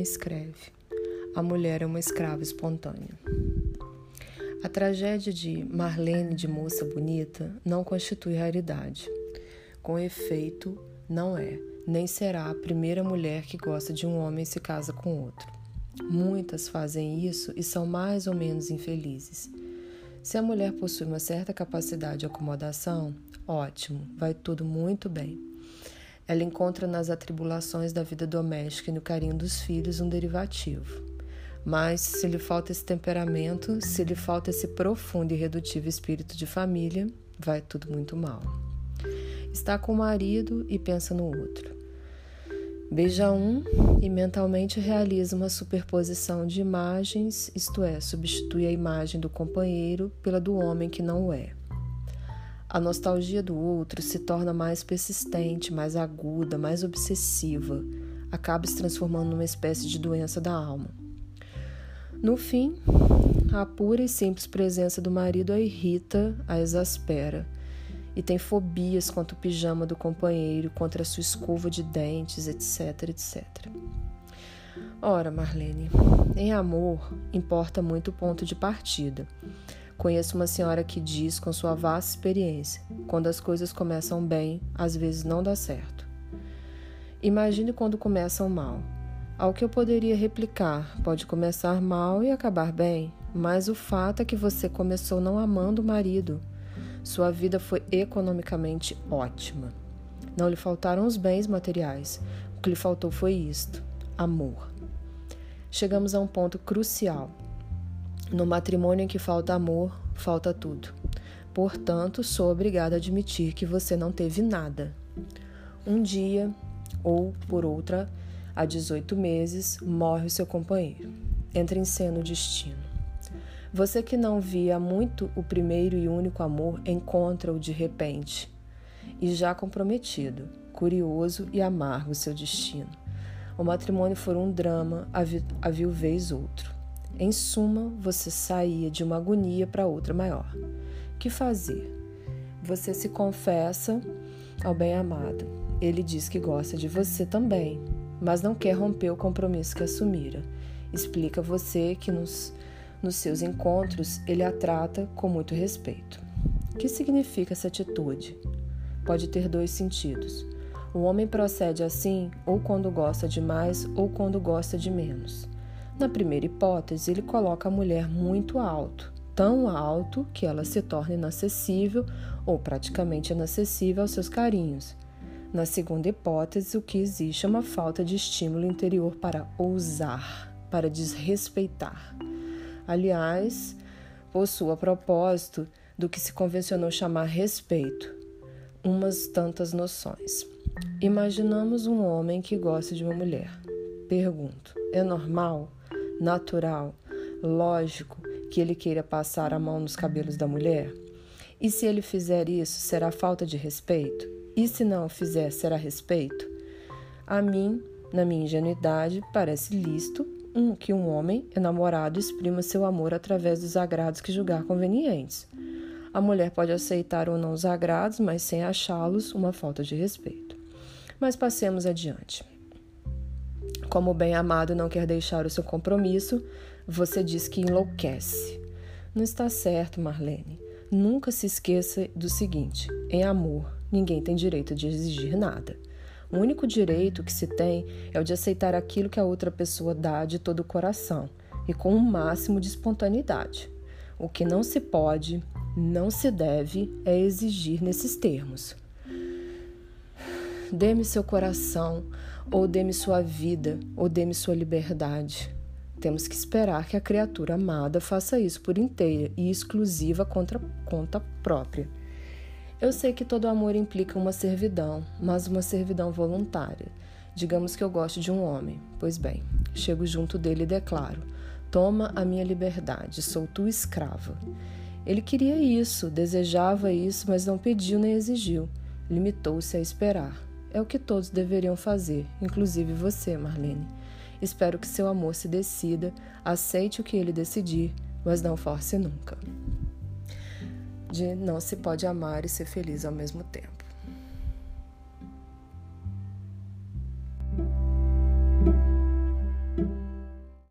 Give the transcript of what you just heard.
Helena escreve: A mulher é uma escrava espontânea. A tragédia de Marlene de Moça Bonita não constitui raridade. Com efeito, não é, nem será a primeira mulher que gosta de um homem e se casa com outro. Muitas fazem isso e são mais ou menos infelizes. Se a mulher possui uma certa capacidade de acomodação, ótimo, vai tudo muito bem. Ela encontra nas atribulações da vida doméstica e no carinho dos filhos um derivativo. Mas se lhe falta esse temperamento, se lhe falta esse profundo e redutível espírito de família, vai tudo muito mal. Está com o marido e pensa no outro. Beija um e mentalmente realiza uma superposição de imagens, isto é, substitui a imagem do companheiro pela do homem que não o é. A nostalgia do outro se torna mais persistente, mais aguda, mais obsessiva, acaba se transformando numa espécie de doença da alma. No fim, a pura e simples presença do marido a irrita, a exaspera e tem fobias contra o pijama do companheiro, contra a sua escova de dentes, etc, etc. Ora, Marlene, em amor importa muito o ponto de partida. Conheço uma senhora que diz, com sua vasta experiência, quando as coisas começam bem, às vezes não dá certo. Imagine quando começam mal. Ao que eu poderia replicar, pode começar mal e acabar bem, mas o fato é que você começou não amando o marido. Sua vida foi economicamente ótima. Não lhe faltaram os bens materiais. O que lhe faltou foi isto: amor. Chegamos a um ponto crucial. No matrimônio em que falta amor, falta tudo. Portanto, sou obrigada a admitir que você não teve nada. Um dia, ou por outra, há 18 meses, morre o seu companheiro. Entra em cena o destino. Você que não via muito o primeiro e único amor, encontra-o de repente. E já comprometido, curioso e amargo seu destino. O matrimônio foi um drama, a viuvez outro. Em suma, você saía de uma agonia para outra maior. Que fazer? Você se confessa ao bem-amado. Ele diz que gosta de você também, mas não quer romper o compromisso que assumira. Explica você que nos, nos seus encontros ele a trata com muito respeito. O que significa essa atitude? Pode ter dois sentidos. O homem procede assim ou quando gosta de mais ou quando gosta de menos. Na primeira hipótese, ele coloca a mulher muito alto, tão alto que ela se torna inacessível ou praticamente inacessível aos seus carinhos na segunda hipótese, o que existe é uma falta de estímulo interior para ousar, para desrespeitar. Aliás, possui a propósito do que se convencionou chamar respeito, umas tantas noções. Imaginamos um homem que gosta de uma mulher. Pergunto: é normal, natural, lógico que ele queira passar a mão nos cabelos da mulher? E se ele fizer isso, será falta de respeito? E se não fizer, será respeito? A mim, na minha ingenuidade, parece lícito um, que um homem enamorado exprima seu amor através dos agrados que julgar convenientes. A mulher pode aceitar ou não os agrados, mas sem achá-los uma falta de respeito. Mas passemos adiante. Como o bem-amado não quer deixar o seu compromisso, você diz que enlouquece. Não está certo, Marlene. Nunca se esqueça do seguinte: em amor, ninguém tem direito de exigir nada. O único direito que se tem é o de aceitar aquilo que a outra pessoa dá de todo o coração e com o um máximo de espontaneidade. O que não se pode, não se deve, é exigir nesses termos. Dê-me seu coração, ou dê-me sua vida, ou dê-me sua liberdade. Temos que esperar que a criatura amada faça isso por inteira e exclusiva contra conta própria. Eu sei que todo amor implica uma servidão, mas uma servidão voluntária. Digamos que eu gosto de um homem. Pois bem, chego junto dele e declaro: Toma a minha liberdade, sou tua escrava. Ele queria isso, desejava isso, mas não pediu nem exigiu. Limitou-se a esperar. É o que todos deveriam fazer, inclusive você, Marlene. Espero que seu amor se decida, aceite o que ele decidir, mas não force nunca de não se pode amar e ser feliz ao mesmo tempo.